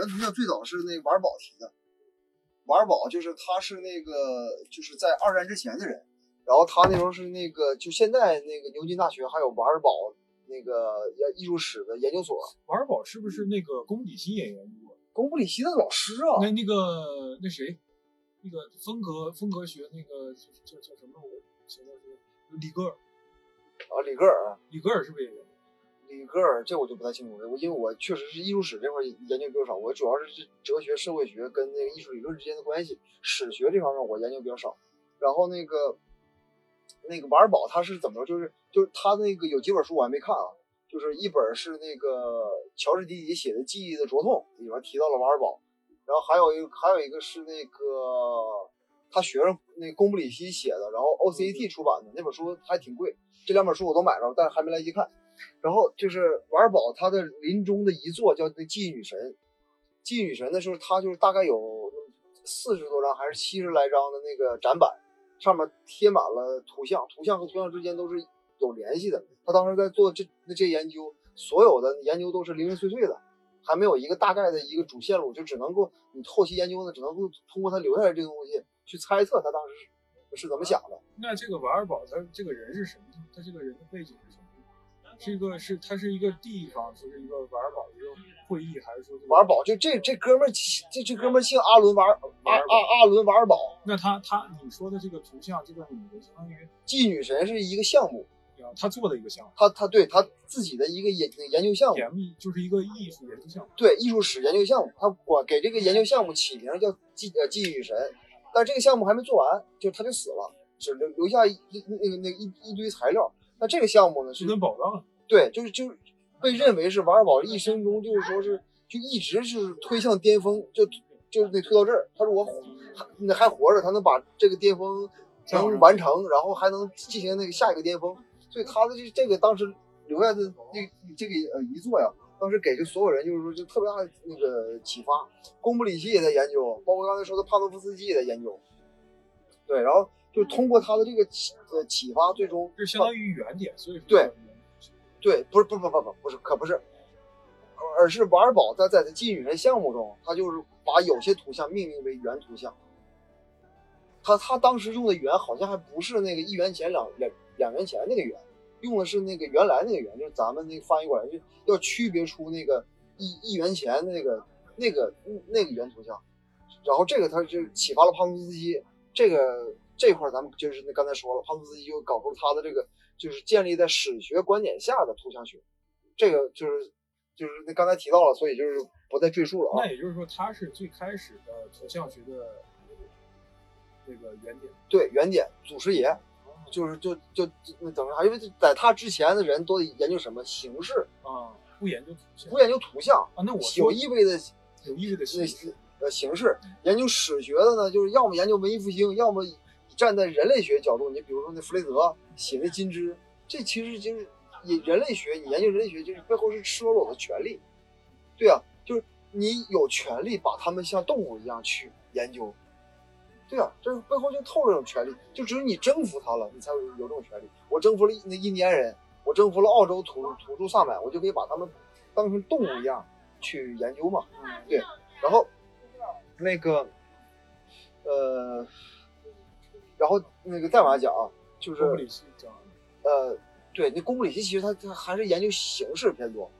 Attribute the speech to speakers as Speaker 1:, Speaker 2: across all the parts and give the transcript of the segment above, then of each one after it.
Speaker 1: 原图像最早是那个瓦尔堡提的，瓦尔堡就是他是那个就是在二战之前的人，然后他那时候是那个就现在那个牛津大学还有瓦尔堡那个艺术史的研究所。
Speaker 2: 瓦尔堡是不是那个宫布里希演员？
Speaker 1: 宫布里希的老师啊？
Speaker 2: 那那个那谁，那个风格风格学那个叫叫什么？我现在是里格尔
Speaker 1: 啊，李格尔，
Speaker 2: 李格尔是不是演员？
Speaker 1: 里格尔，这我就不太清楚了。我因为我确实是艺术史这块研究比较少，我主要是哲学、社会学跟那个艺术理论之间的关系。史学这方面我研究比较少。然后那个那个瓦尔堡他是怎么着？就是就是他那个有几本书我还没看啊。就是一本是那个乔治迪迪写的《记忆的灼痛》，里面提到了瓦尔堡。然后还有一个还有一个是那个他学生那贡布里希写的，然后 OCT 出版的那本书还挺贵。这两本书我都买了，但是还没来得及看。然后就是瓦尔堡他的临终的遗作叫《那记忆女神》，《记忆女神》的时候，他就是大概有四十多张还是七十来张的那个展板，上面贴满了图像，图像和图像之间都是有联系的。他当时在做这那这研究，所有的研究都是零零碎碎的，还没有一个大概的一个主线路，就只能够你后期研究呢，只能够通过他留下来这个东西去猜测他当时是怎么想的。
Speaker 2: 那这个瓦尔堡他这个人是什么？他这个人的背景？是什么一个是它是一个地方，就是一个瓦尔堡一个会议，还是说
Speaker 1: 瓦尔堡？就这这哥们儿，这这哥们儿姓阿伦瓦尔阿阿阿伦瓦尔堡。
Speaker 2: 那他他你说的这个图像，这个女的相当于
Speaker 1: 妓女神是一个项目，
Speaker 2: 他做的一个项目。
Speaker 1: 他他对他自己的一个研研究项目，
Speaker 2: 就是一个艺术研究项目。
Speaker 1: 对艺术史研究项目，他管给这个研究项目起名叫妓呃妓女神，但这个项目还没做完，就他就死了，只留留下一那个那一一堆材料。那这个项目呢是
Speaker 2: 跟宝藏。
Speaker 1: 对，就是就是被认为是瓦尔堡一生中就是说是就一直就是推向巅峰，就就是得推到这儿。他说我还还活着，他能把这个巅峰能完成，然后还能进行那个下一个巅峰。所以他的这这个当时留下的那这个呃遗作呀，当时给这所有人就是说就特别大的那个启发。贡布里希也在研究，包括刚才说的帕多夫斯基也在研究。对，然后就通过他的这个启呃启发，最终
Speaker 2: 就相当于原点，所以说
Speaker 1: 对。对，不是，不不不不，不是，可不是，而是瓦尔堡在在的记女神项目中，他就是把有些图像命名为原图像。他他当时用的元好像还不是那个一元钱两两两元钱那个元，用的是那个原来那个元，就是咱们那个翻译过来就要区别出那个一一元钱那个那个那个原图像。然后这个他就启发了帕图斯基，这个这块咱们就是那刚才说了，帕图斯基就搞出他的这个。就是建立在史学观点下的图像学，这个就是就是那刚才提到了，所以就是不再赘述了
Speaker 2: 啊。那也就是说，他是最开始的图像学的这个原点。
Speaker 1: 对，原点祖师爷，就是就就那等于啥？因为在他之前的人都研究什么形式
Speaker 2: 啊，不研究图像，
Speaker 1: 不研究图像
Speaker 2: 啊。那我
Speaker 1: 有意味的
Speaker 2: 有意味的
Speaker 1: 那呃形式，研究史学的呢，就是要么研究文艺复兴，要么。站在人类学角度，你比如说那弗雷泽写的《金枝》，这其实就是以人类学，你研究人类学，就是背后是赤裸裸的权利。对啊，就是你有权利把他们像动物一样去研究。对啊，这背后就透着这种权利，就只有你征服他了，你才有有这种权利。我征服了那印第安人，我征服了澳洲土土著萨满，我就可以把他们当成动物一样去研究嘛。对，然后那个呃。然后那个再往下讲啊，就是呃，对，那公布里希其实他他还是研究形式偏多，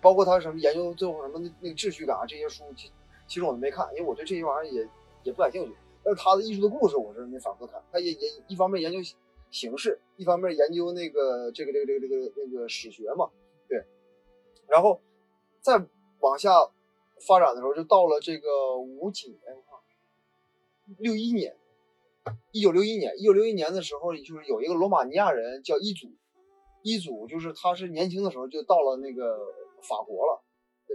Speaker 1: 包括他什么研究最后什么那那个秩序感啊这些书，其其实我都没看，因为我对这些玩意儿也也不感兴趣。但是他的艺术的故事我是没反复看，他也也一方面研究形式，一方面研究那个这个这个这个这个那个史学嘛，对。然后再往下发展的时候，就到了这个五几年，六一年。一九六一年，一九六一年的时候，就是有一个罗马尼亚人叫伊祖，伊祖就是他是年轻的时候就到了那个法国了，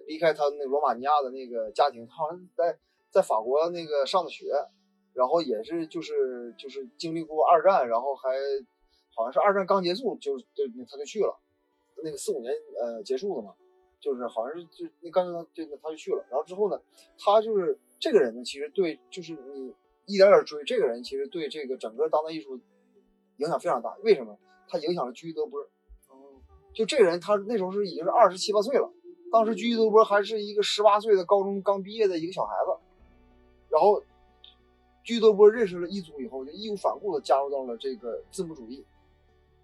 Speaker 1: 离开他那罗马尼亚的那个家庭，他好像在在法国那个上的学，然后也是就是就是经历过二战，然后还好像是二战刚结束就就他就去了，那个四五年呃结束了嘛，就是好像是就那刚刚就他就去了，然后之后呢，他就是这个人呢，其实对就是你。一点点追，这个人其实对这个整个当代艺术影响非常大。为什么？他影响了居伊德波。就这个人，他那时候是已经是二十七八岁了，当时居伊德波还是一个十八岁的高中刚毕业的一个小孩子，然后居伊德波认识了一组以后，就义无反顾的加入到了这个字母主义，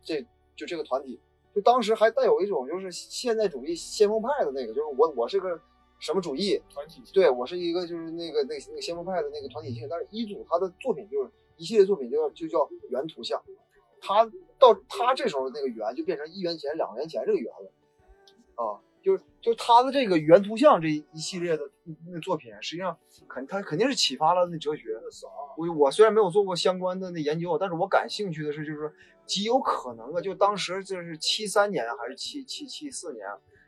Speaker 1: 这就这个团体，就当时还带有一种就是现代主义先锋派的那个，就是我我是个什么主义，
Speaker 2: 团体性
Speaker 1: 对我是一个就是那个那个那个先锋派的那个团体性，但是一组他的作品就是一系列作品就叫就叫原图像，他到他这时候那个圆就变成一元钱两元钱这个圆了，啊，就是就是他的这个原图像这一系列的那作品，实际上肯他肯定是启发了那哲学。我我虽然没有做过相关的那研究，但是我感兴趣的是就是说极有可能啊，就当时就是七三年还是七七七四年。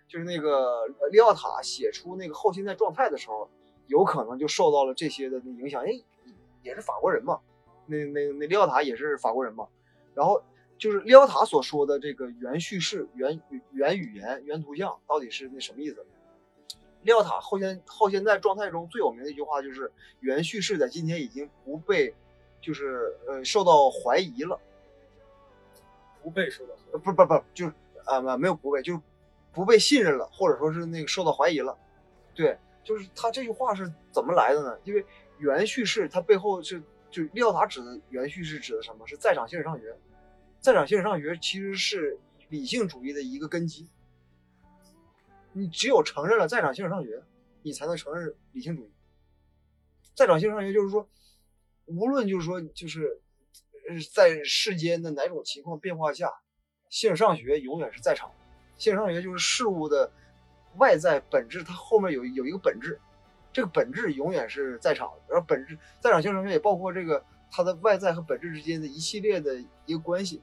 Speaker 1: 就是那个利奥塔写出那个后现代状态的时候，有可能就受到了这些的影响。哎，也是法国人嘛，那那那利奥塔也是法国人嘛。然后就是利奥塔所说的这个原叙事、原原语言、原图像到底是那什么意思？利奥塔后现后现代状态中最有名的一句话就是“原叙事在今天已经不被就是呃受到怀疑了，
Speaker 2: 不被受到
Speaker 1: 呃不不不就是啊没没有不被就是。”不被信任了，或者说是那个受到怀疑了，对，就是他这句话是怎么来的呢？因为原叙事它背后是就利奥塔指的原叙事指的什么？是在场形而上学，在场形而上学其实是理性主义的一个根基。你只有承认了在场形而上学，你才能承认理性主义。在场性上学就是说，无论就是说就是呃在世间的哪种情况变化下，性上学永远是在场。形而上学就是事物的外在本质，它后面有有一个本质，这个本质永远是在场的。然后本质在场形而上学也包括这个它的外在和本质之间的一系列的一个关系，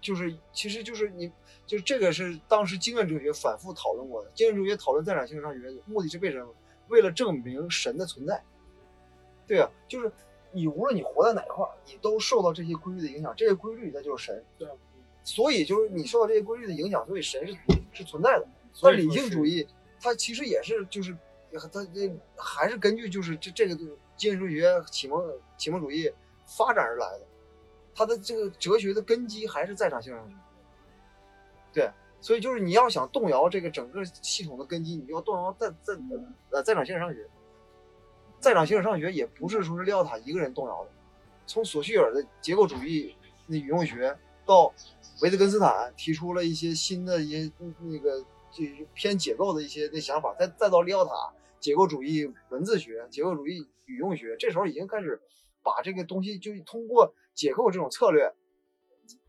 Speaker 1: 就是其实就是你就是这个是当时经验哲学反复讨论过的。经验哲学讨论在场形而上学目的是为什么？为了证明神的存在。对啊，就是你无论你活在哪一块，你都受到这些规律的影响，这些规律那就是神。
Speaker 2: 对。
Speaker 1: 所以就是你受到这些规律的影响，所以神是是存在的。但理性主义它其实也是就是它这还是根据就是这这个精神哲学启蒙启蒙主义发展而来的，它的这个哲学的根基还是在场性上学。对，所以就是你要想动摇这个整个系统的根基，你就要动摇在在呃在场形而上学。在场形而上学也不是说是利奥塔一个人动摇的，从索绪尔的结构主义那语用学到。维特根斯坦提出了一些新的一些那个就是偏解构的一些那想法，再再到利奥塔解构主义文字学、解构主义语用学，这时候已经开始把这个东西就通过解构这种策略，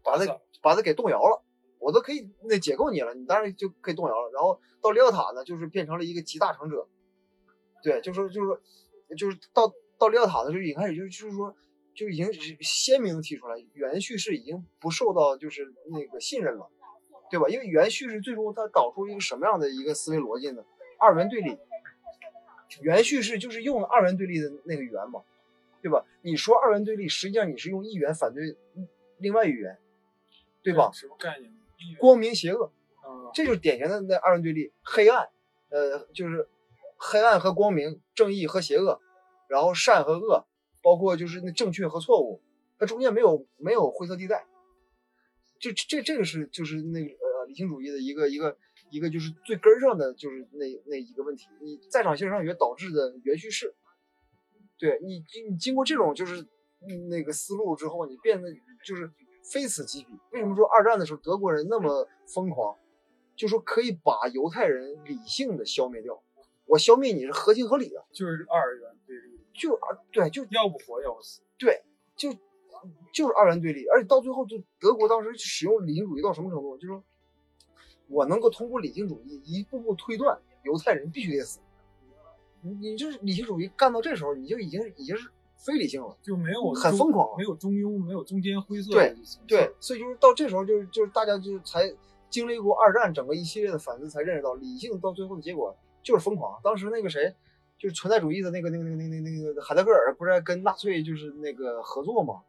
Speaker 1: 把它把它给动摇了。我都可以那解构你了，你当然就可以动摇了。然后到利奥塔呢，就是变成了一个集大成者，对，就是就是说就是到到利奥塔呢，就已经开始就就是说。就已经鲜明提出来，原叙事已经不受到就是那个信任了，对吧？因为原叙事最终它搞出一个什么样的一个思维逻辑呢？二元对立。原叙事就是用二元对立的那个元嘛，对吧？你说二元对立，实际上你是用一元反对另外一元，对吧？
Speaker 2: 什么概念？
Speaker 1: 光明邪恶，这就是典型的那二元对立。黑暗，呃，就是黑暗和光明，正义和邪恶，然后善和恶。包括就是那正确和错误，它中间没有没有灰色地带，这这这个是就是那个呃理性主义的一个一个一个就是最根上的就是那那一个问题，你在场性上学导致的原叙事，对你你经过这种就是那个思路之后，你变得就是非此即彼。为什么说二战的时候德国人那么疯狂，就说可以把犹太人理性的消灭掉，我消灭你是合情合理的，
Speaker 2: 就是二元。
Speaker 1: 就啊，对，就
Speaker 2: 要不活要不死，
Speaker 1: 对，就就是二元对立，而且到最后，就德国当时使用理性主义到什么程度？就是说我能够通过理性主义一步步推断犹太人必须得死。你你就是理性主义干到这时候，你就已经已经是非理性了，
Speaker 2: 就没有
Speaker 1: 很疯狂，
Speaker 2: 没有中庸，没有中间灰色。
Speaker 1: 对对，所以就是到这时候，就是就是大家就才经历过二战整个一系列的反思，才认识到理性到最后的结果就是疯狂。当时那个谁？就是存在主义的那个、那个、那个、那、那、那个海德格尔不是跟纳粹就是那个合作吗？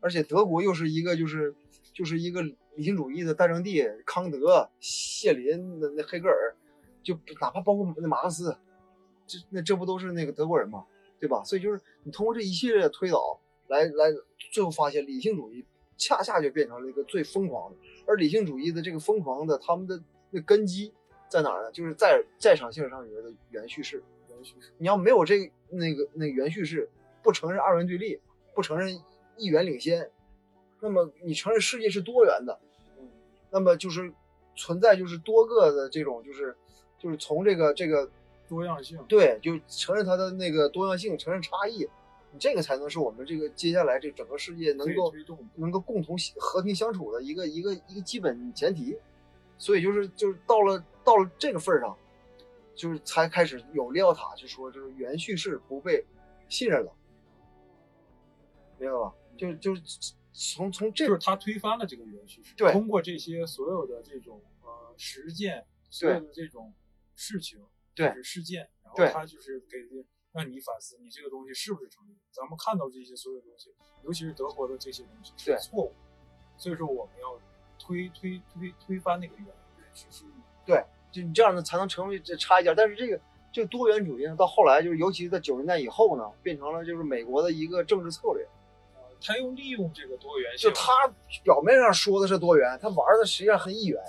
Speaker 1: 而且德国又是一个就是就是一个理性主义的诞生地，康德、谢林那那黑格尔，就哪怕包括那马克思，这那这不都是那个德国人吗？对吧？所以就是你通过这一系列的推导来来，最后发现理性主义恰恰就变成了一个最疯狂的，而理性主义的这个疯狂的他们的那根基在哪儿呢？就是在在场性上学的原叙事。
Speaker 2: 原叙事。
Speaker 1: 你要没有这那个那个原叙事，不承认二元对立，不承认一元领先，那么你承认世界是多元的，
Speaker 2: 嗯，
Speaker 1: 那么就是存在就是多个的这种就是就是从这个这个
Speaker 2: 多样性，
Speaker 1: 对，就承认它的那个多样性，承认差异，你这个才能是我们这个接下来这整个世界能够。能够共同和平相处的一个一个一个基本前提。所以就是就是到了到了这个份儿上，就是才开始有利奥塔就说就是原叙事不被信任了，明白吧？就就是从从这
Speaker 2: 就是他推翻了这个原叙事，
Speaker 1: 对
Speaker 2: 通过这些所有的这种呃实践，所有的这种事情，
Speaker 1: 对
Speaker 2: 就是事件，然后他就是给让你反思，你这个东西是不是成立？咱们看到这些所有东西，尤其是德国的这些东西是错误，所以说我们要推推推推翻那个原原叙事。
Speaker 1: 就你这样的才能成为这差一点。但是这个这个多元主义呢，到后来就是尤其是在九十年代以后呢，变成了就是美国的一个政治策略。
Speaker 2: 他又利用这个多元性，
Speaker 1: 就他表面上说的是多元，他玩的实际上很一元，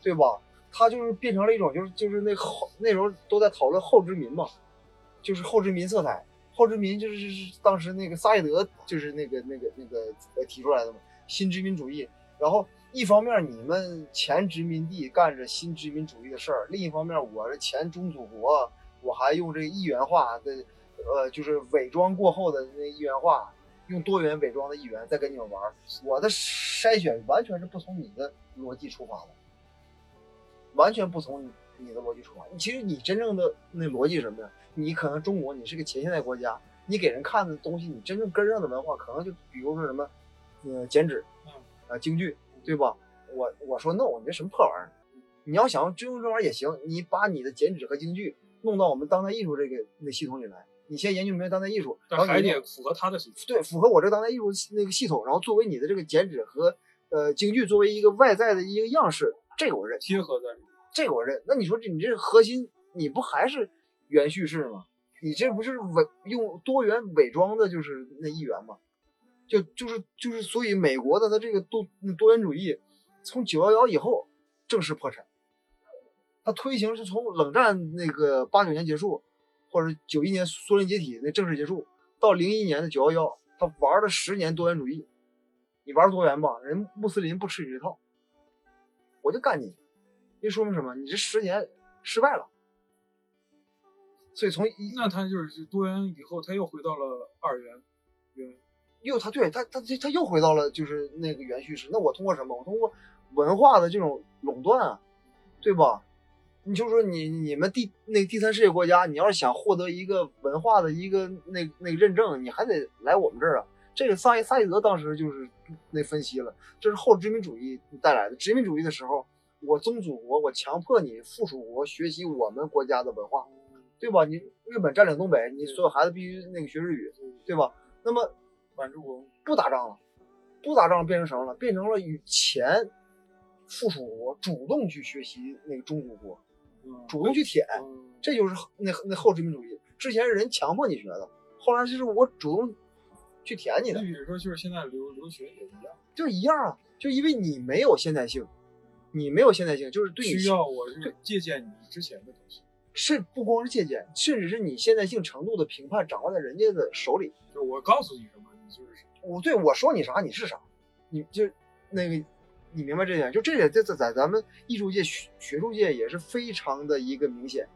Speaker 1: 对吧？他就是变成了一种就是就是那后那时候都在讨论后殖民嘛，就是后殖民色彩。后殖民就是是当时那个萨义德就是那个那个那个呃提出来的嘛，新殖民主义。然后一方面你们前殖民地干着新殖民主义的事儿，另一方面我这前中祖国，我还用这个一元化的呃就是伪装过后的那一元化。用多元伪装的一元再跟你们玩，我的筛选完全是不从你的逻辑出发的，完全不从你的逻辑出发。其实你真正的那逻辑是什么呀？你可能中国你是个前现代国家，你给人看的东西，你真正根上的文化可能就比如说什么，呃，剪纸，
Speaker 2: 嗯，
Speaker 1: 啊，京剧，对吧？我我说 no，你这什么破玩意儿？你要想真用这玩意儿也行，你把你的剪纸和京剧弄到我们当代艺术这个那系统里来。你先研究明白当代艺术，然后你
Speaker 2: 得符合他的系统。
Speaker 1: 对，符合我这当代艺术那个系统，然后作为你的这个剪纸和呃京剧作为一个外在的一个样式，这个我认，
Speaker 2: 贴合在里面。
Speaker 1: 这个我认。那你说这你这核心，你不还是原叙事吗？你这不是伪用多元伪装的，就是那一元吗？就就是就是，所以美国的它这个多多元主义，从九幺幺以后正式破产。它推行是从冷战那个八九年结束。或者九一年苏联解体那正式结束，到零一年的九幺幺，他玩了十年多元主义。你玩多元吧，人穆斯林不吃你这套，我就干你。这说明什么？你这十年失败了。所以从一
Speaker 2: 那他就是多元以后，他又回到了二元，元
Speaker 1: 又他对他他他又回到了就是那个原叙事。那我通过什么？我通过文化的这种垄断啊，对吧？你就说你你们第那第三世界国家，你要是想获得一个文化的一个那那个认证，你还得来我们这儿啊。这个萨萨义德当时就是那分析了，这是后殖民主义带来的。殖民主义的时候，我宗祖国，我强迫你附属国学习我们国家的文化，对吧？你日本占领东北，你所有孩子必须那个学日语，对吧？那么
Speaker 2: 满洲国
Speaker 1: 不打仗了，不打仗变成什么了？变成了与前附属国主动去学习那个中国国。主动去舔，这就是那那后殖民主义。之前是人强迫你学的，后来就是我主动去舔你的。
Speaker 2: 你比如说，就是现在留留学也一样，
Speaker 1: 就一样啊，就因为你没有现代性，你没有现代性，就是对你
Speaker 2: 需要我是借鉴你之前的东西，
Speaker 1: 是不光是借鉴，甚至是你现代性程度的评判掌握在人家的手里。
Speaker 2: 就我告诉你什么，你就是。
Speaker 1: 我对我说你啥，你是啥，你就那个。你明白这点？就这点，在在在咱们艺术界、学学术界也是非常的一个明显，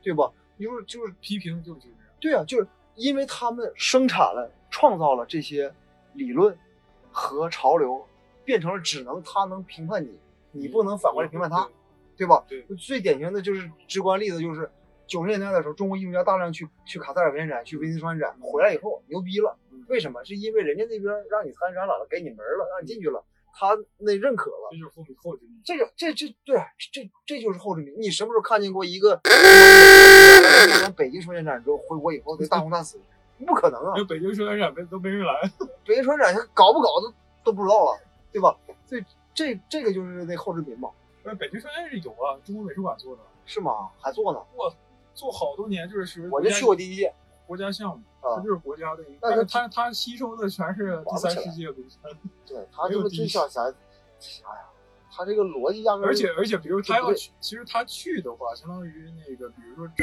Speaker 1: 对吧？就是就是
Speaker 2: 批评就是这样。
Speaker 1: 对啊，就是因为他们生产了、创造了这些理论和潮流，变成了只能他能评判你，你不能反过来评判他，对吧？
Speaker 2: 对。
Speaker 1: 最典型的就是直观例子，就是九十年代的时候，中国艺术家大量去去卡塞尔文献展、去威尼斯双年展，回来以后牛逼了。为什么？是因为人家那边让你参展了，给你门了，让你进去了。他那认可了，
Speaker 2: 这就是后后殖民。
Speaker 1: 这个这这对，这这就是后殖民。你什么时候看见过一个 北京双年展之后回国以后那大红大紫？不可能啊！
Speaker 2: 北京双年展没都没人来，
Speaker 1: 北京双年展搞不搞都都不知道了，对吧？所以这这个就是那后殖民嘛。
Speaker 2: 是北京双年展有啊，中国美术馆做的。
Speaker 1: 是吗？还做呢？
Speaker 2: 我，做好多年，就是属于
Speaker 1: 我就去过第一届
Speaker 2: 国家项目，
Speaker 1: 啊，
Speaker 2: 它就是国家的一个。
Speaker 1: 但是
Speaker 2: 它它吸收的全是第三世界东西。
Speaker 1: 对他就是真想啥，哎呀，他这个逻辑压根儿
Speaker 2: 而且而且，比如他要去，其实他去的话，相当于那个，比如说政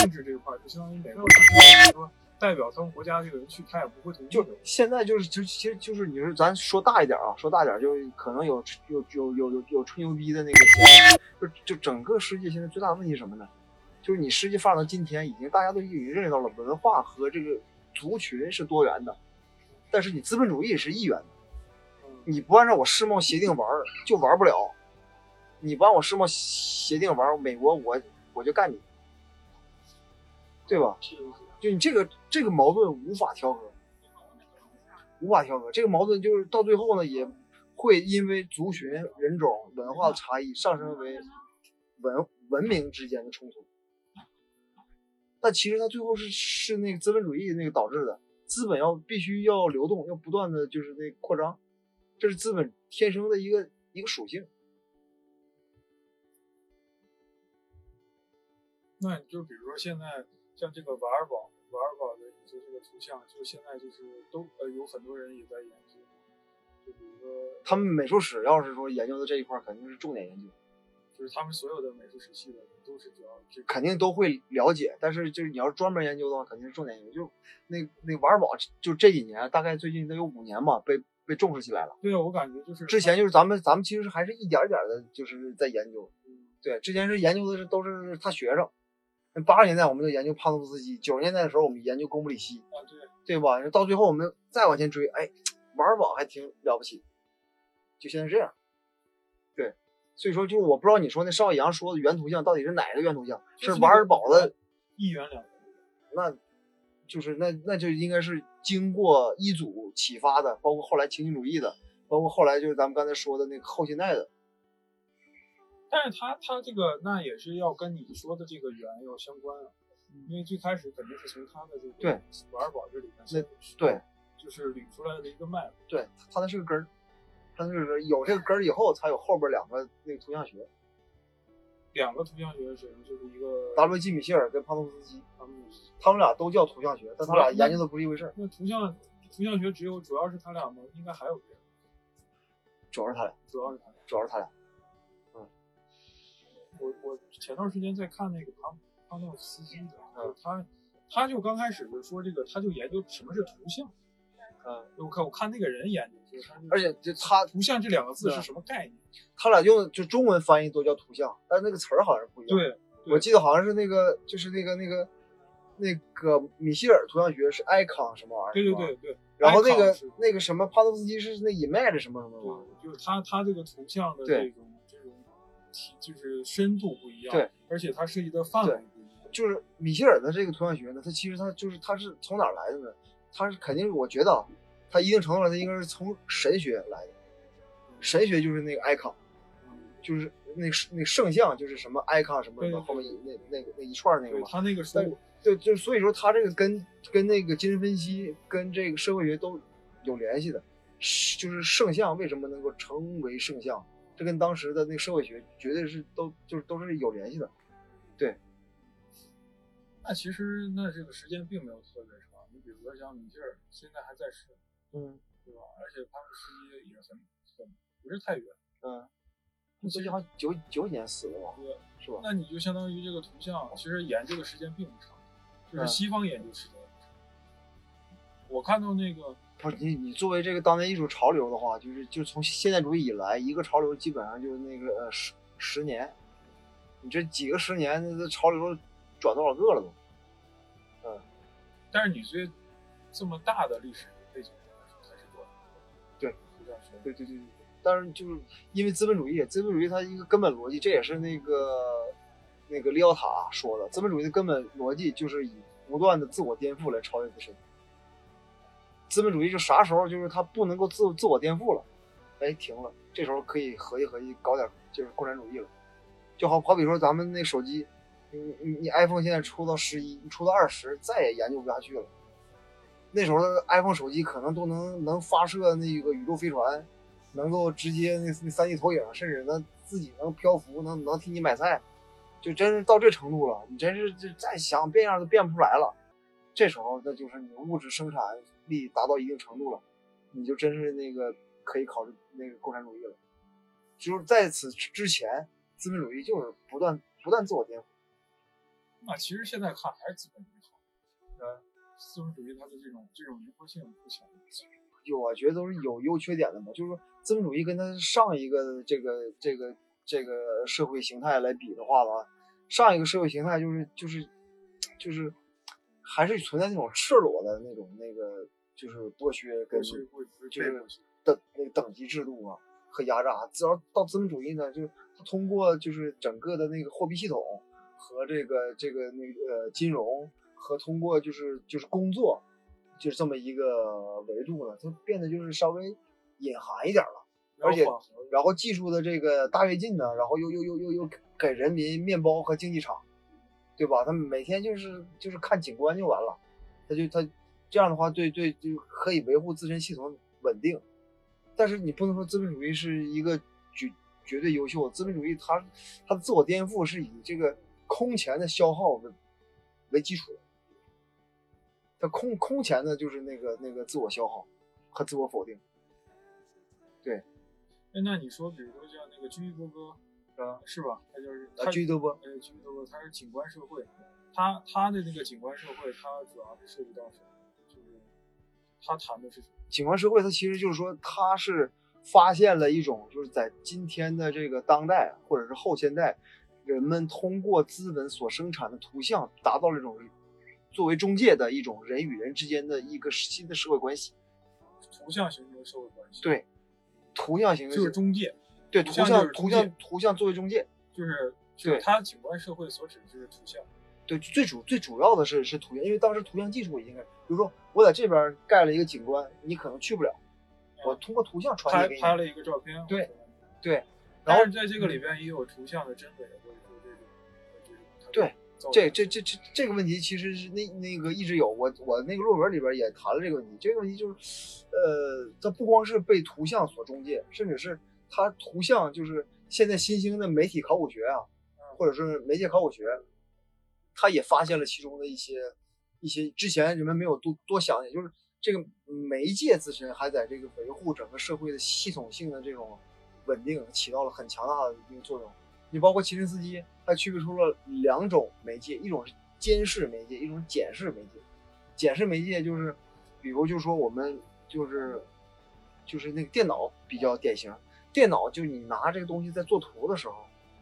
Speaker 2: 政治这块儿，就相当于美国，他说代表他们国家这个人去，他也不会同意
Speaker 1: 就
Speaker 2: 的。
Speaker 1: 现在就是就其实就是你说咱说大一点啊，说大点儿就是可能有有有有有有吹牛逼的那个就就整个世界现在最大的问题是什么呢？就是你实际发展到今天，已经大家都已经认识到了文化和这个族群是多元的，但是你资本主义是一元的。
Speaker 2: 嗯
Speaker 1: 你不按照我世贸协定玩儿，就玩不了。你不按我世贸协定玩儿，美国我我就干你，对吧？就你这个这个矛盾无法调和，无法调和。这个矛盾就是到最后呢，也会因为族群、人种、文化的差异上升为文文明之间的冲突。但其实它最后是是那个资本主义那个导致的，资本要必须要流动，要不断的就是那扩张，这是资本天生的一个一个属性。
Speaker 2: 那你就比如说现在像这个瓦尔堡，瓦尔堡的一些这个图像，就现在就是都呃有很多人也在研究，就比如说
Speaker 1: 他们美术史要是说研究的这一块，肯定是重点研究。
Speaker 2: 就是他们所有的美术史系的人都是主要这
Speaker 1: 肯定都会了解，但是就是你要是专门研究的话，肯定是重点研究。就那那瓦尔堡，就这几年，大概最近得有五年嘛，被被重视起来了。
Speaker 2: 对啊，我感觉就是
Speaker 1: 之前就是咱们咱们其实还是一点儿点的，就是在研究。
Speaker 2: 嗯
Speaker 1: 对，之前是研究的是都是他学生。那八十年代我们就研究帕诺夫斯基，九十年代的时候我们研究贡布里希，
Speaker 2: 啊对，
Speaker 1: 对吧？到最后我们再往前追，哎，玩宝还挺了不起，就现在这样。对，所以说就是我不知道你说那邵阳说的原图像到底是哪个原图像？
Speaker 2: 是
Speaker 1: 瓦尔堡的
Speaker 2: 一元两元，
Speaker 1: 那就是那那就应该是经过一组启发的，包括后来情景主义的，包括后来就是咱们刚才说的那个后现代的。
Speaker 2: 但是他他这个那也是要跟你说的这个圆要相关啊，因为最开始肯定是从他的这个
Speaker 1: 对
Speaker 2: 瓦尔堡这里面
Speaker 1: 那
Speaker 2: 先
Speaker 1: 对，
Speaker 2: 就是捋出来的一个脉络。
Speaker 1: 对，他那是个根儿，它就是有这个根儿以后，才有后边两个那个图像学。
Speaker 2: 两个图像学是就是一个
Speaker 1: W.G. 米歇尔跟帕诺斯基，
Speaker 2: 他们
Speaker 1: 他们俩都叫图像学，但他俩研究的不是一回事儿，
Speaker 2: 那图像图像学只有主要是他俩吗？应该还有别人，
Speaker 1: 主要是他俩，
Speaker 2: 主要是他俩。
Speaker 1: 主要是他俩。
Speaker 2: 嗯我我前段时间在看那个庞庞诺斯基的，
Speaker 1: 嗯
Speaker 2: 他他就刚开始就说这个，他就研究什么是图像。
Speaker 1: 嗯，
Speaker 2: 我看我看那个人研究，就是他
Speaker 1: 而且就他
Speaker 2: 图像这两个字是什么概念？
Speaker 1: 他俩用就中文翻译都叫图像，但那个词儿好像不一样。
Speaker 2: 对，
Speaker 1: 我记得好像是那个就是那个那个那个米歇尔图像学是 icon 什么玩意儿，
Speaker 2: 对对对对。
Speaker 1: 然后那个那个什么帕诺斯基是那 image 什么什么玩意儿，
Speaker 2: 对，就是他他这个图像的这种这种体就是深度不一样，
Speaker 1: 对，
Speaker 2: 而且它涉及的范围不一样。
Speaker 1: 就是米歇尔的这个图像学呢，它其实它就是它是从哪儿来的呢？它是肯定我觉得啊，它一定程度上他应该是从神学来的，神学就是那个 icon，就是那那圣像就是什么 icon 什么什么后面一那那那一串那个嘛，
Speaker 2: 他那个说
Speaker 1: 但对，就所以说他这个跟跟那个精神分析跟这个社会学都有联系的，就是圣像为什么能够成为圣像，这跟当时的那个社会学绝对是都就是都是有联系的。
Speaker 2: 那其实那这个时间并没有特别长。你比如说像米歇尔现在还在世，
Speaker 1: 嗯
Speaker 2: 对吧？而且帕夫斯基也很很不是太远。
Speaker 1: 嗯，最近好像九九几年死的吧，
Speaker 2: 对，
Speaker 1: 是吧？
Speaker 2: 那你就相当于这个图像，其实研究的时间并不长，就是
Speaker 1: 嗯
Speaker 2: 西方研究时间不长。我看到那个
Speaker 1: 不是你你作为这个当代艺术潮流的话，就是就从现代主义以来，一个潮流基本上就是那个呃十十年，你这几个十年，这潮流转多少个了都？
Speaker 2: 嗯但是你这这么大的历史背景来说还是短。
Speaker 1: 对，
Speaker 2: 是这样说。
Speaker 1: 对对对对，但是就是因为资本主义，资本主义它一个根本逻辑，这也是那个那个利奥塔说的，资本主义的根本逻辑就是以不断的自我颠覆来超越自身。资本主义就啥时候就是它不能够自自我颠覆了，哎，停了，这时候可以合计合计搞点就是共产主义了，就好好比说咱们那手机，你你你 iPhone 现在出到十一，你出到二十，再也研究不下去了。那时候的 iPhone 手机可能都能能发射那个宇宙飞船，能够直接那那三 D 投影，甚至能自己能漂浮，能能替你买菜，就真是到这程度了。你真是这再想变样都变不出来了。这时候那就是你物质生产力达到一定程度了，你就真是那个可以考虑那个共产主义了。就是在此之前，资本主义就是不断不断自我颠覆。
Speaker 2: 那其实现在看还是资本主义好，呃，资本主义它的这种这种灵活性不强。
Speaker 1: 有，啊觉得都是有优缺点的嘛。就是说，资本主义跟它上一个这个这个这个社会形态来比的话吧，上一个社会形态就是就是就是还是存在那种赤裸的那种那个就是剥削跟就是等那个等级制度啊和压榨。只要到资本主义呢，就是它通过就是整个的那个货币系统和这个这个那个金融和通过就是就是工作。就是这么一个维度呢，它变得就是稍微隐含一点了，而且然后技术的这个大跃进呢，然后又又又又又给人民面包和竞技场，对吧？他每天就是就是看景观就完了，他就他这样的话，对对就可以维护自身系统稳定。但是你不能说资本主义是一个绝绝对优秀，资本主义它它的自我颠覆是以这个空前的消耗为为基础。它空空前的就是那个那个自我消耗和自我否定，对。
Speaker 2: 哎，那你说，比如说像那个居伊波哥，
Speaker 1: 啊，
Speaker 2: 是吧？他就是
Speaker 1: 啊，居伊德波，
Speaker 2: 呃，居伊德波，他是景观社会，他他的那个景观社会，他主要是涉及到什么？就是他谈的是什么？
Speaker 1: 景观社会，它其实就是说，他是发现了一种，就是在今天的这个当代或者是后现代，人们通过资本所生产的图像，达到了一种。作为中介的一种人与人之间的一个新的社会关系，
Speaker 2: 图像形成的社会关系。
Speaker 1: 对，图像形成
Speaker 2: 就是中介。
Speaker 1: 对，图像图像图像作为中介，
Speaker 2: 就是对它景观社会所指的就是图像。
Speaker 1: 对，最主最主要的是是图像，因为当时图像技术已经，比如说我在这边盖了一个景观，你可能去不了，我通过图像传递给你。
Speaker 2: 拍了一个照片。
Speaker 1: 对，对。
Speaker 2: 然后在这个里边也有图像的真伪，或者说这种这种。
Speaker 1: 对。这这这这这个问题其实是那那个一直有我我那个论文里边也谈了这个问题。这个问题就是，呃，它不光是被图像所中介，甚至是它图像就是现在新兴的媒体考古学啊，或者是媒介考古学，它也发现了其中的一些一些之前人们没有多多想，也就是这个媒介自身还在这个维护整个社会的系统性的这种稳定起到了很强大的一个作用。你包括齐林斯基，他区别出了两种媒介，一种是监视媒介，一种是检视媒介。检视媒介就是，比如就说我们就是就是那个电脑比较典型，电脑就你拿这个东西在做图的时候，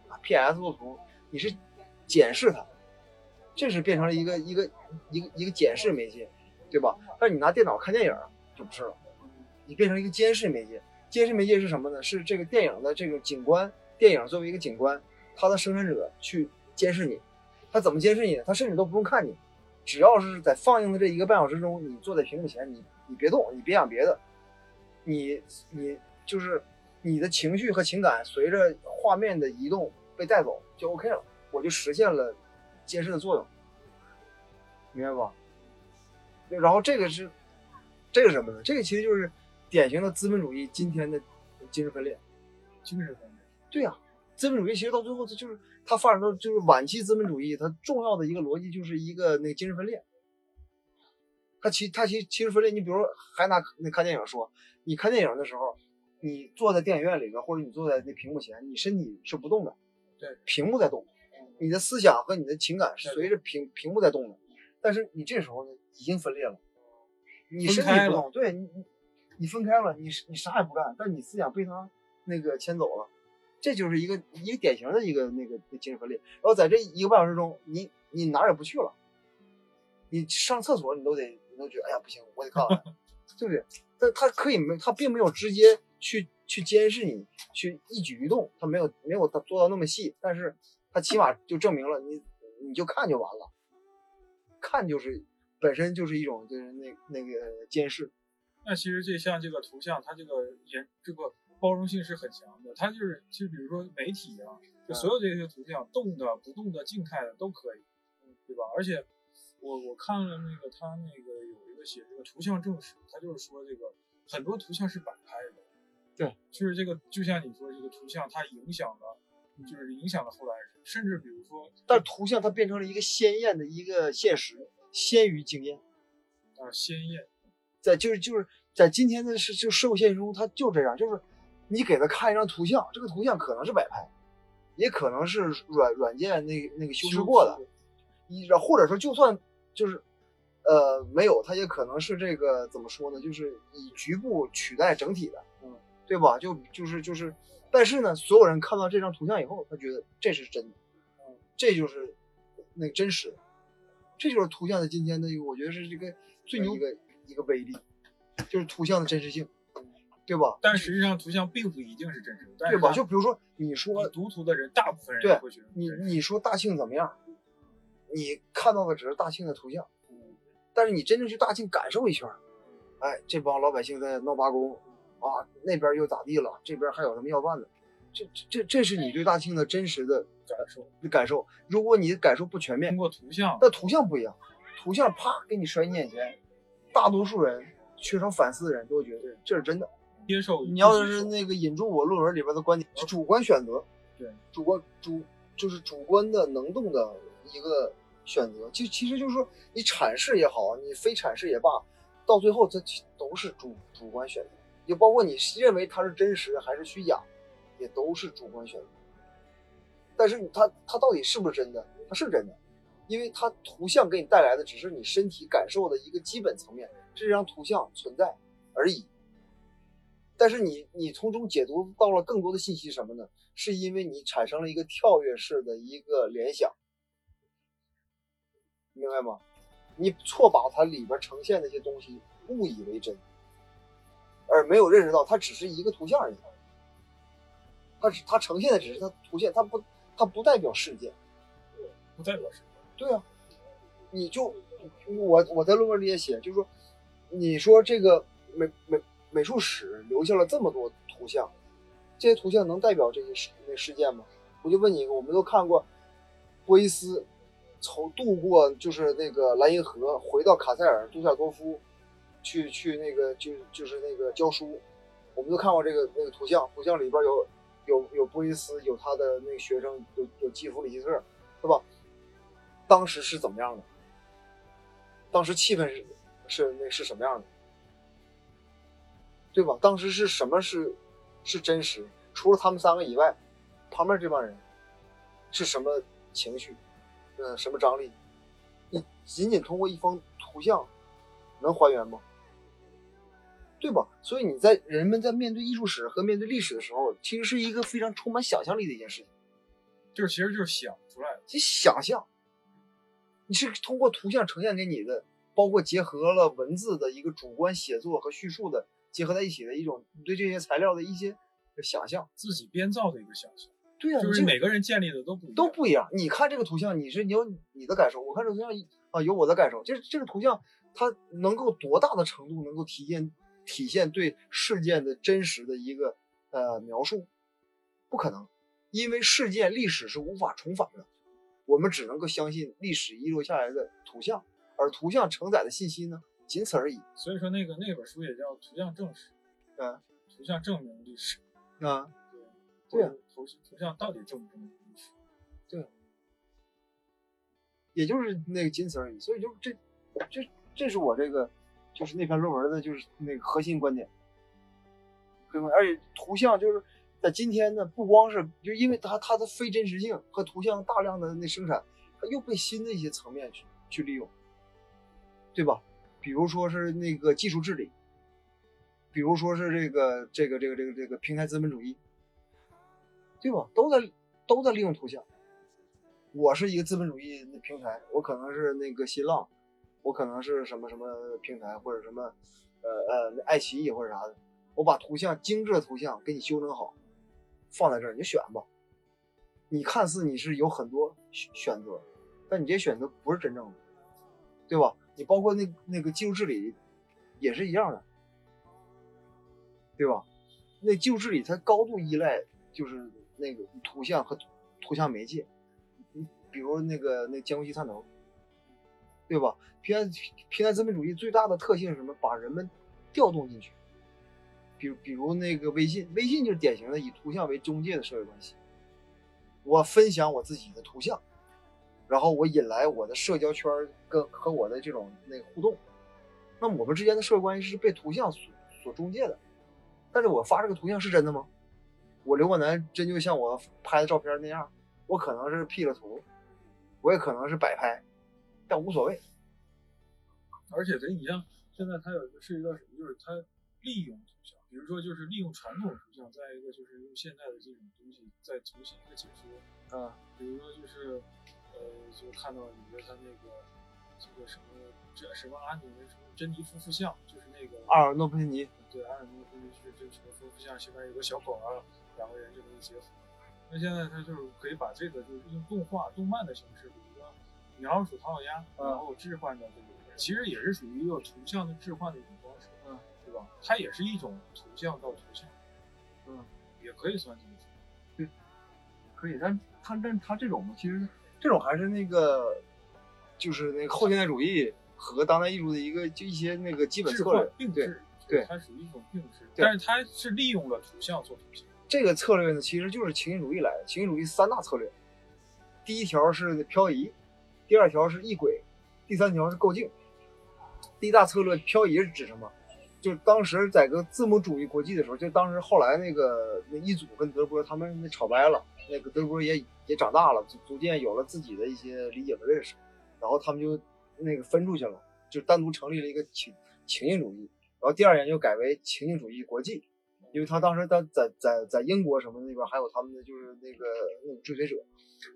Speaker 1: 啊 PS 做图，你是检视它，这是变成了一个一个一个一个检视媒介，对吧？但是你拿电脑看电影就不是了，你变成一个监视媒介。监视媒介是什么呢？是这个电影的这个景观。电影作为一个景观，它的生产者去监视你，他怎么监视你呢？他甚至都不用看你，只要是在放映的这一个半小时中，你坐在屏幕前，你你别动，你别想别的，你你就是你的情绪和情感随着画面的移动被带走就 OK 了，我就实现了监视的作用，明白吧？然后这个是这个什么呢？这个其实就是典型的资本主义今天的精神分裂，
Speaker 2: 精神分裂。
Speaker 1: 对呀，资本主义其实到最后，它就是它发展到就是晚期资本主义，它重要的一个逻辑就是一个那个精神分裂。它其它其其实分裂，你比如说还拿那看电影说，你看电影的时候，你坐在电影院里边，或者你坐在那屏幕前，你身体是不动的，
Speaker 2: 对，
Speaker 1: 屏幕在动，你的思想和你的情感是随着屏屏幕在动的。但是你这时候呢，已经分裂了，你身体不动，对你你分开了，你你啥也不干，但你思想被他那个牵走了。这就是一个一个典型的一个那个精神分裂，然后在这一个半小时中，你你哪儿也不去了，你上厕所你都得你都觉得哎呀不行，我得看看，对不对？但他可以没他并没有直接去去监视你，去一举一动，他没有没有做到那么细，但是他起码就证明了你你就看就完了，看就是本身就是一种就是那那个监视。
Speaker 2: 那其实这像这个图像，它这个严这个。包容性是很强的，它就是，就比如说媒体啊，就所有这些图像，动的、不动的、静态的都可以，对吧？而且我我看了那个他那个有一个写这个图像正史，他就是说这个很多图像是摆拍的，
Speaker 1: 对，
Speaker 2: 就是这个就像你说这个图像，它影响了，就是影响了后来人，甚至比如说，
Speaker 1: 但图像它变成了一个鲜艳的一个现实，先于经验
Speaker 2: 啊，鲜艳，
Speaker 1: 在就是就是在今天的是就社会现实中，它就这样，就是。你给他看一张图像，这个图像可能是摆拍，也可能是软软件那那个修饰过的，一或者说就算就是呃没有，它也可能是这个怎么说呢？就是以局部取代整体的，
Speaker 2: 嗯，
Speaker 1: 对吧？就就是就是，但是呢，所有人看到这张图像以后，他觉得这是真的，
Speaker 2: 嗯，
Speaker 1: 这就是那个真实的，这就是图像的今天的我觉得是这个最牛一个一个威力，就是图像的真实性，对吧？
Speaker 2: 但实际上图像并不一定是真实的，
Speaker 1: 对吧？就比如说你说
Speaker 2: 你读图的人，大部分人
Speaker 1: 对你你说大庆怎么样？你看到的只是大庆的图像，但是你真正去大庆感受一圈儿，哎，这帮老百姓在闹罢工啊，那边又咋地了，这边还有他们要饭的，这这这这是你对大庆的真实的
Speaker 2: 感受。
Speaker 1: 感受。如果你的感受不全面
Speaker 2: 通，过图像，
Speaker 1: 那图像不一样，图像啪给你摔你眼前，大多数人缺少反思的人都会觉得这是真的。
Speaker 2: 接受
Speaker 1: 你要是那个引住我论文里边的观点，是主观选择，
Speaker 2: 对，
Speaker 1: 主观主就是主观的能动的一个选择，就其实就是说你阐释也好，你非阐释也罢，到最后这都是主主观选择，也包括你认为它是真实还是虚假，也都是主观选择。但是它它到底是不是真的？它是真的，因为它图像给你带来的只是你身体感受的一个基本层面，这张图像存在而已。但是你你从中解读到了更多的信息什么呢？是因为你产生了一个跳跃式的一个联想，明白吗？你错把它里边呈现的一些东西误以为真，而没有认识到它只是一个图像而已。它只它呈现的只是它图像，它不它不代表事件。
Speaker 2: 不代表是
Speaker 1: 对啊，你就我我在论文里也写，就是说，你说这个美美美术史留下了这么多图像，这些图像能代表这些事那事件吗？我就问你一个，我们都看过波伊斯从渡过就是那个莱茵河，回到卡塞尔杜塞尔多夫去去那个就就是那个教书，我们都看过这个那个图像，图像里边有有有波伊斯，有他的那个学生，有有基弗里希特，是吧？当时是怎么样的？当时气氛是是那是什么样的？对吧？当时是什么是是真实？除了他们三个以外，旁边这帮人是什么情绪？呃，什么张力？你仅仅通过一方图像能还原吗？对吧？所以你在人们在面对艺术史和面对历史的时候，其实是一个非常充满想象力的一件事情。
Speaker 2: 就是其实就是想出来的。
Speaker 1: 就想象，你是通过图像呈现给你的，包括结合了文字的一个主观写作和叙述的结合在一起的一种你对这些材料的一些想象。
Speaker 2: 自己编造的一个想象，
Speaker 1: 对呀、
Speaker 2: 就是每个人建立的都不一样
Speaker 1: 都不一样。你看这个图像，你是你有你的感受，我看这个图像啊有我的感受。就是这个图像它能够多大的程度能够体现体现对事件的真实的一个呃描述？不可能，因为事件历史是无法重返的，我们只能够相信历史遗留下来的图像，而图像承载的信息呢，仅此而已。
Speaker 2: 所以说那个那本书也叫《图像证实》，
Speaker 1: 嗯
Speaker 2: 图像证明历史，
Speaker 1: 啊，
Speaker 2: 对
Speaker 1: 对啊
Speaker 2: 图图像到底证不证明历史？
Speaker 1: 对也就是那个仅此而已。所以就这这这是我这个就是那篇论文的就是那个核心观点。对吗？而且图像就是在今天呢，不光是就因为它它的非真实性和图像大量的那生产，它又被新的一些层面去去利用，对吧？比如说是那个技术治理，比如说是这个这个这个这个这个平台资本主义，对吧？都在都在利用图像。我是一个资本主义的平台，我可能是那个新浪，我可能是什么什么平台或者什么呃呃爱奇艺或者啥的，我把图像精致的图像给你修整好，放在这儿你就选吧。你看似你是有很多选择，但你这选择不是真正的，对吧？你包括那那个技术治理也是一样的，对吧？那技术治理它高度依赖就是那个图像和图像媒介。你比如那个那江西探头，对吧？平台平台资本主义最大的特性是什么？把人们调动进去。比比如那个微信，微信就是典型的以图像为中介的社会关系。我分享我自己的图像，然后我引来我的社交圈跟和我的这种那个互动。那我们之间的社会关系是被图像所所中介的。但是我发这个图像是真的吗？我刘国南真就像我拍的照片那样，我可能是 P 了图，我也可能是摆拍，但无所谓。
Speaker 2: 而且，等你像现在它有一个涉及到什么，就是它利用图像，比如说就是利用传统图像，再一个就是用现代的这种东西再重新一个解说。
Speaker 1: 啊，
Speaker 2: 比如说就是呃，就看到里边他那个这个什么这什么阿尼什么珍妮夫妇像，就是那个
Speaker 1: 阿尔诺佩尼，
Speaker 2: 对，阿尔诺佩尼是这什么夫妇像，前面有个小狗啊，两个人这么一结合。那现在他就是可以把这个就是用动画、动漫的形式，比如说米老鼠、唐老鸭，然后置换到这个。其实也是属于一个图像的置换的一种吧？它也是一种图像到图像，
Speaker 1: 嗯，
Speaker 2: 也可以算进去。
Speaker 1: 对，可以，但它但它这种其实这种还是那个，就是那个后现代主义和当代艺术的一个就一些那个基本策略，
Speaker 2: 并
Speaker 1: 对对，
Speaker 2: 它属于一种并置，但是它是利用了图像做图像。
Speaker 1: 这个策略呢，其实就是情景主义来的。情景主义三大策略，第一条是漂移，第二条是异轨，第三条是构境。第一大策略漂移是指什么？就当时在个字母主义国际的时候，就当时后来那个那一组跟德波他们那吵掰了，那个德波也也长大了，逐逐渐有了自己的一些理解和认识，然后他们就那个分出去了，就单独成立了一个情情境主义，然后第二年就改为情境主义国际，因为他当时他在在在英国什么那边还有他们的就是那个那个追随者，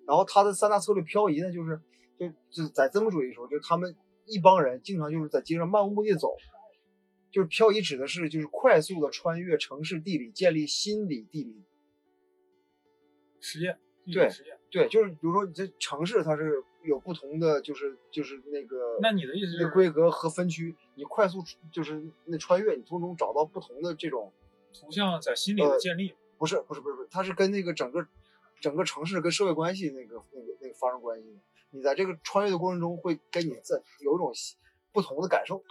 Speaker 1: 然后他的三大策略漂移呢，就是就就在字母主义的时候，就他们。一帮人经常就是在街上漫无目的走，就是漂移，指的是就是快速的穿越城市地理，建立心理地理
Speaker 2: 实验。
Speaker 1: 对，
Speaker 2: 实验
Speaker 1: 对，就是比如说你这城市它是有不同的，就是就是那个，
Speaker 2: 那你的意思是
Speaker 1: 规格和分区，你快速就是那穿越，你从中找到不同的这种
Speaker 2: 图像在心理的建立。
Speaker 1: 不是不是不是不是，它是跟那个整个整个城市跟社会关系那个那个那个发生关系的。你在这个穿越的过程中，会跟你在有一种不同的感受，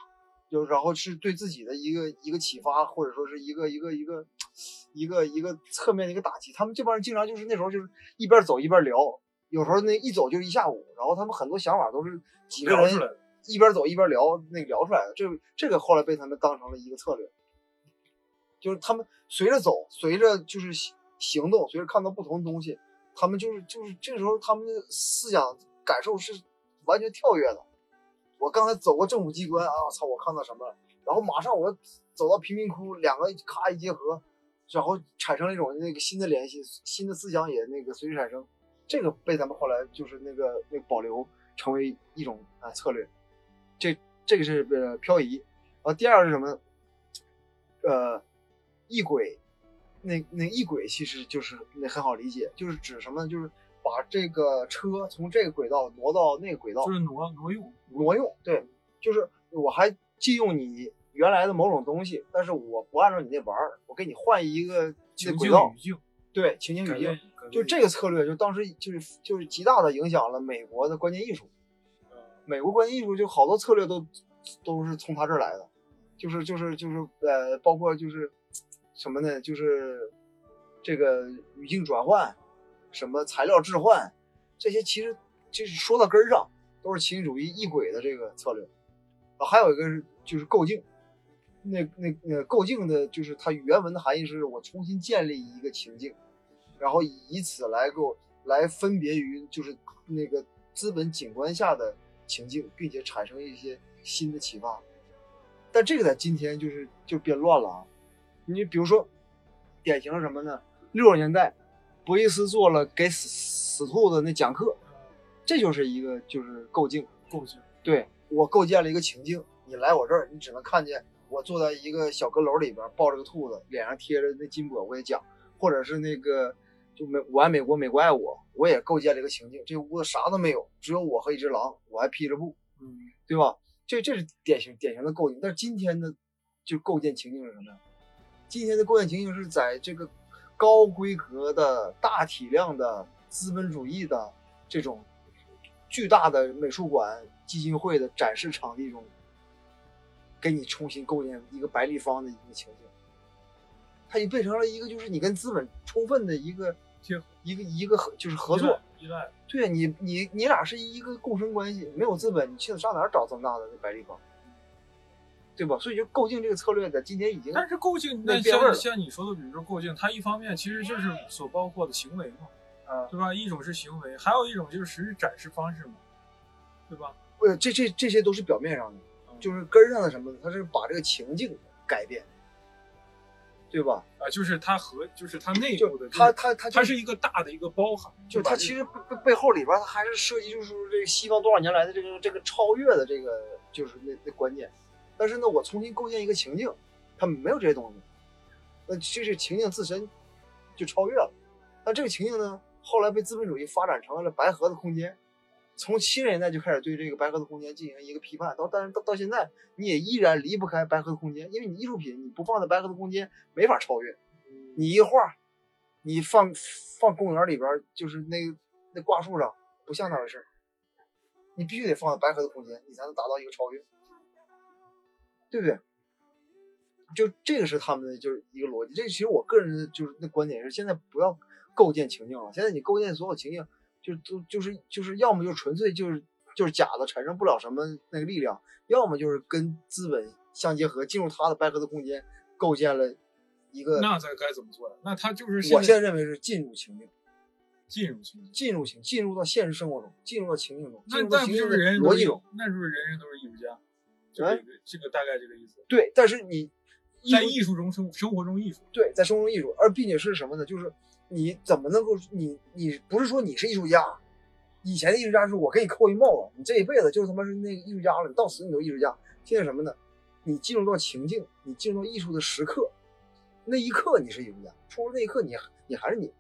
Speaker 1: 就然后是对自己的一个一个启发，或者说是一个一个一个一个一个侧面的一个打击。他们这帮人经常就是那时候就是一边走一边聊，有时候那一走就是一下午，然后他们很多想法都是几个人一边走一边聊那个聊出来的。这这个后来被他们当成了一个策略，就是他们随着走，随着就是行动，随着看到不同的东西，他们就是就是这个时候他们的思想。感受是完全跳跃的。我刚才走过政府机关啊，操！我看到什么了？然后马上我走到贫民窟，两个咔一结合，然后产生了一种那个新的联系，新的思想也那个随之产生。这个被咱们后来就是那个那个保留，成为一种啊策略。这这个是呃漂移。然后第二个是什么？呃，异轨。那那异轨其实就是那很好理解，就是指什么？就是。把这个车从这个轨道挪到那个轨道，
Speaker 2: 就是挪挪用
Speaker 1: 挪用。对，就是我还借用你原来的某种东西，但是我不按照你那玩儿，我给你换一个轨道。
Speaker 2: 语境。
Speaker 1: 对，情景语境。就这个策略，就当时就是就是极大的影响了美国的关键艺术。美国关键艺术就好多策略都都是从他这儿来的，就是就是就是呃，包括就是什么呢？就是这个语境转换。什么材料置换，这些其实就是说到根儿上，都是情景主义异轨的这个策略。啊，还有一个是就是构境，那那那构境的，就是它原文的含义是我重新建立一个情境，然后以此来够来分别于就是那个资本景观下的情境，并且产生一些新的启发。但这个在今天就是就变乱了啊！你比如说，典型什么呢？六十年代。博伊斯做了给死死兔子那讲课，这就是一个就是构境，
Speaker 2: 构境。
Speaker 1: 对我构建了一个情境，你来我这儿，你只能看见我坐在一个小阁楼里边，抱着个兔子，脸上贴着那金箔，我也讲，或者是那个就美我爱美国，美国爱我，我也构建了一个情境。这屋子啥都没有，只有我和一只狼，我还披着布，
Speaker 2: 嗯，
Speaker 1: 对吧？这这是典型典型的构境。但是今天的就构建情境是什么呀？今天的构建情境是在这个。高规格的大体量的资本主义的这种巨大的美术馆基金会的展示场地中，给你重新构建一个白立方的一个情景，它就变成了一个就是你跟资本充分的一个一个一个合就是合作。
Speaker 2: 依赖，
Speaker 1: 对你你你俩是一个共生关系，没有资本，你去上哪找这么大的白立方？对吧？所以就构进这个策略在今天已经，
Speaker 2: 但是构进，那像像你说的，比如说构进，它一方面其实就是所包括的行为嘛，
Speaker 1: 啊，
Speaker 2: 对吧？一种是行为，还有一种就是实质展示方式嘛，对吧？
Speaker 1: 呃，这这这些都是表面上的，
Speaker 2: 嗯
Speaker 1: 就是根儿上的什么呢？它是把这个情境改变，对吧？
Speaker 2: 啊，就是它和就是它内
Speaker 1: 就
Speaker 2: 部的，
Speaker 1: 它它它就是
Speaker 2: 它一个大的一个包含，
Speaker 1: 就它其实背背背后里边儿它还是涉及就是说这个西方多少年来的这个这个超越的这个就是那那关键。但是呢，我重新构建一个情境，它没有这些东西，那这是情境自身就超越了。那这个情境呢，后来被资本主义发展成了白盒子空间。从七十年代就开始对这个白盒子空间进行一个批判，到但是到到现在，你也依然离不开白盒子空间，因为你艺术品你不放在白盒子空间没法超越。你一画，你放放公园里边儿，就是那那挂树上，不像那回事儿。你必须得放在白盒子空间，你才能达到一个超越，对不对？就这个是他们的就是一个逻辑。这其实我个人的就是那观点是，现在不要构建情境了。现在你构建所有情境，就都就是就是要么就纯粹就是就是假的，产生不了什么那个力量；要么就是跟资本相结合，进入他的白盒子空间，构建了一个。
Speaker 2: 那咱该怎么做呀？那他就是
Speaker 1: 我现
Speaker 2: 在
Speaker 1: 在认为是进入情境。
Speaker 2: 进入情境，
Speaker 1: 进入情，进入到现实生活中，进入到情境中，进
Speaker 2: 那
Speaker 1: 入到
Speaker 2: 那不就是
Speaker 1: 情境的
Speaker 2: 人人都是
Speaker 1: 逻辑中。
Speaker 2: 那是不是人人都是艺术家？这个这个大概这个意思，
Speaker 1: 对，但是你艺
Speaker 2: 在艺术中生生活中艺术，
Speaker 1: 对在生活中艺术，而并且是什么呢？就是你怎么能够你你不是说你是艺术家，以前的艺术家是我给你扣一帽子，你这一辈子就是他妈是那个艺术家了，你到死你都艺术家。现在什么呢？你进入到情境，你进入到艺术的时刻，那一刻你是艺术家，除了那一刻你你还是你，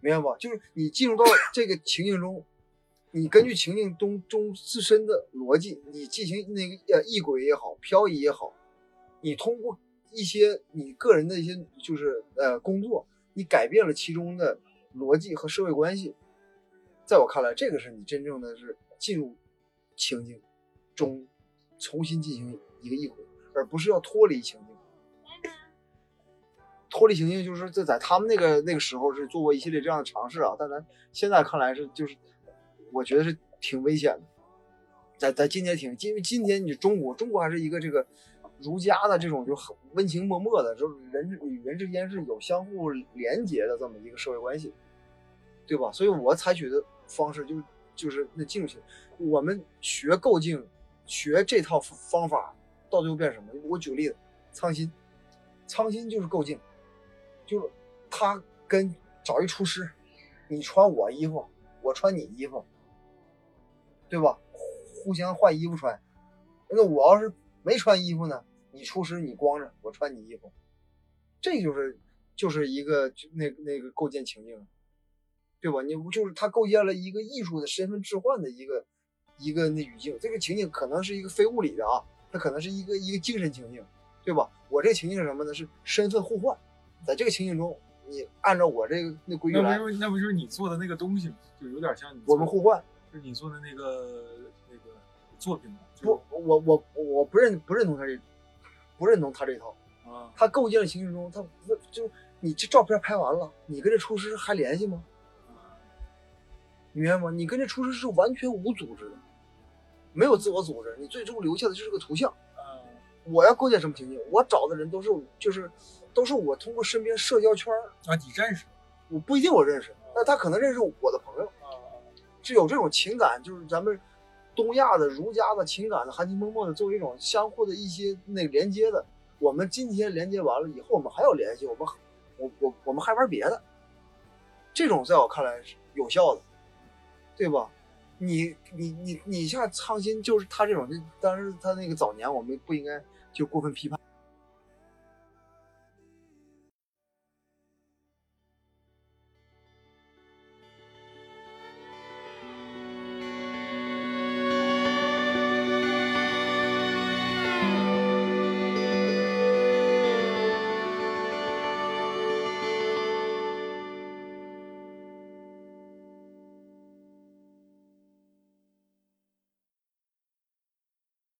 Speaker 1: 明白吧？就是你进入到这个情境中，你根据情境中中自身的逻辑，你进行那个呃异轨也好，漂移也好，你通过一些你个人的一些就是呃工作，你改变了其中的逻辑和社会关系。在我看来，这个是你真正的是进入情境中重新进行一个异轨，而不是要脱离情境。脱离情境就是在在他们那个那个时候是做过一系列这样的尝试啊，但咱现在看来是就是，我觉得是挺危险的。在在今天挺，因为今天你中国中国还是一个这个儒家的这种就很温情脉脉的，就是人与人之间是有相互连结的这么一个社会关系，对吧？所以我采取的方式就是就是那进入情，我们学构镜，学这套方法，到最后变什么？我举个例子，苍心，苍心就是构镜。就是他跟找一厨师，你穿我衣服，我穿你衣服，对吧？互相换衣服穿。那我要是没穿衣服呢？你出师你光着，我穿你衣服，这就是就是一个就那那个构建情境，对吧？你就是他构建了一个艺术的身份置换的一个一个那语境，这个情景可能是一个非物理的啊，它可能是一个一个精神情境，对吧？我这个情境是什么呢？是身份互换。在这个情境中，你按照我这个那规矩来，
Speaker 2: 那不是那不就是你做的那个东西吗？就有点像你
Speaker 1: 我们互换。
Speaker 2: 就是你做的那个那个作品吗？
Speaker 1: 不，我我我不认不认同他这，不认同他这套。
Speaker 2: 啊，
Speaker 1: 他构建了情绪中，他就你这照片拍完了，你跟这厨师还联系吗？明白吗？你跟这厨师是完全无组织的，没有自我组织，你最终留下的就是个图像。我要构建什么情景？我找的人都是就是都是我通过身边社交圈
Speaker 2: 啊，你认识？
Speaker 1: 我不一定我认识，那他可能认识我的朋友，是有这种情感，就是咱们东亚的儒家的情感的含情脉脉的，作为一种相互的一些那个连接的。我们今天连接完了以后，我们还要联系，我们我我我们还玩别的，这种在我看来是有效的，对吧？你你你你像苍心，就是他这种，当然他那个早年我们不应该就过分批判。